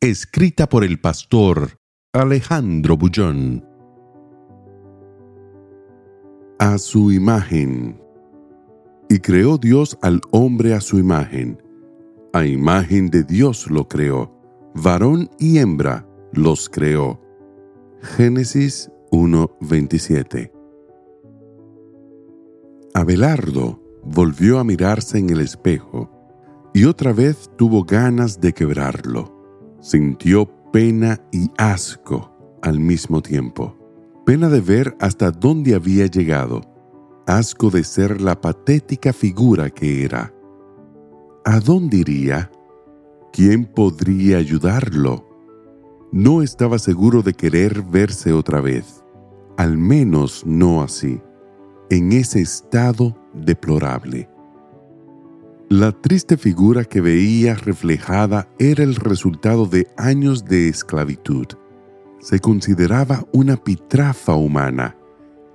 Escrita por el pastor Alejandro Bullón. A su imagen. Y creó Dios al hombre a su imagen. A imagen de Dios lo creó. Varón y hembra los creó. Génesis 1:27. Abelardo volvió a mirarse en el espejo y otra vez tuvo ganas de quebrarlo. Sintió pena y asco al mismo tiempo. Pena de ver hasta dónde había llegado. Asco de ser la patética figura que era. ¿A dónde iría? ¿Quién podría ayudarlo? No estaba seguro de querer verse otra vez. Al menos no así, en ese estado deplorable. La triste figura que veía reflejada era el resultado de años de esclavitud. Se consideraba una pitrafa humana,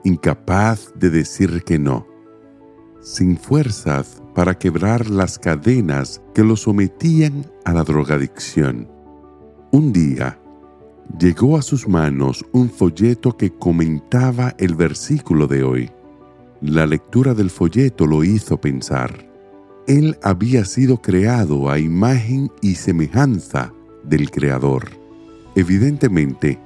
incapaz de decir que no, sin fuerzas para quebrar las cadenas que lo sometían a la drogadicción. Un día, llegó a sus manos un folleto que comentaba el versículo de hoy. La lectura del folleto lo hizo pensar. Él había sido creado a imagen y semejanza del Creador. Evidentemente,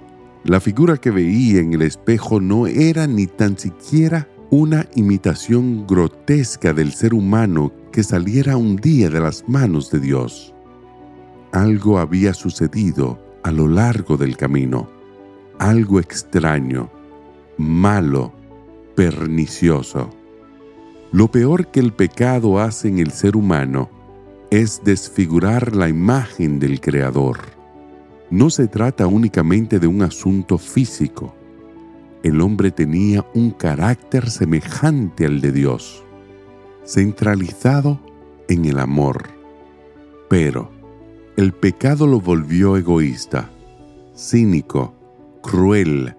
la figura que veía en el espejo no era ni tan siquiera una imitación grotesca del ser humano que saliera un día de las manos de Dios. Algo había sucedido a lo largo del camino, algo extraño, malo, pernicioso. Lo peor que el pecado hace en el ser humano es desfigurar la imagen del Creador. No se trata únicamente de un asunto físico. El hombre tenía un carácter semejante al de Dios, centralizado en el amor. Pero el pecado lo volvió egoísta, cínico, cruel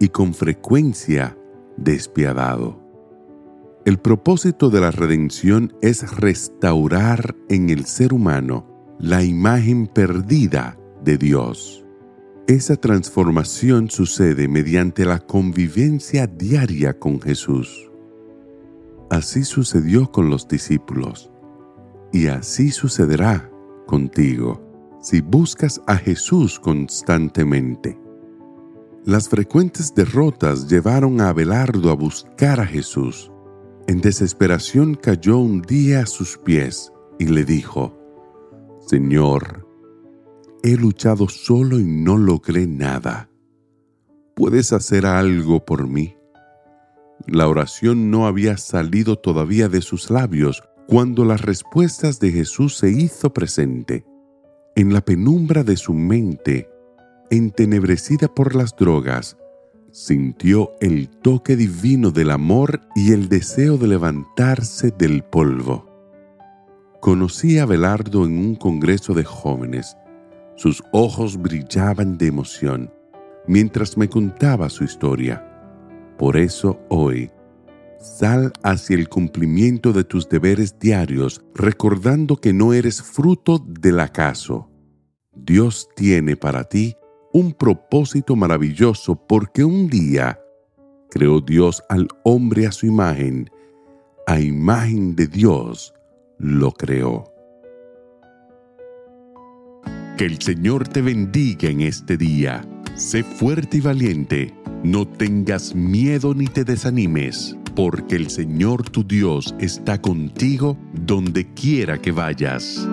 y con frecuencia despiadado. El propósito de la redención es restaurar en el ser humano la imagen perdida de Dios. Esa transformación sucede mediante la convivencia diaria con Jesús. Así sucedió con los discípulos y así sucederá contigo si buscas a Jesús constantemente. Las frecuentes derrotas llevaron a Abelardo a buscar a Jesús en desesperación cayó un día a sus pies y le dijo, Señor, he luchado solo y no logré nada. ¿Puedes hacer algo por mí? La oración no había salido todavía de sus labios cuando las respuestas de Jesús se hizo presente. En la penumbra de su mente, entenebrecida por las drogas, sintió el toque divino del amor y el deseo de levantarse del polvo. Conocí a Belardo en un congreso de jóvenes. Sus ojos brillaban de emoción mientras me contaba su historia. Por eso hoy, sal hacia el cumplimiento de tus deberes diarios recordando que no eres fruto del acaso. Dios tiene para ti un propósito maravilloso porque un día creó Dios al hombre a su imagen, a imagen de Dios lo creó. Que el Señor te bendiga en este día. Sé fuerte y valiente. No tengas miedo ni te desanimes, porque el Señor tu Dios está contigo donde quiera que vayas.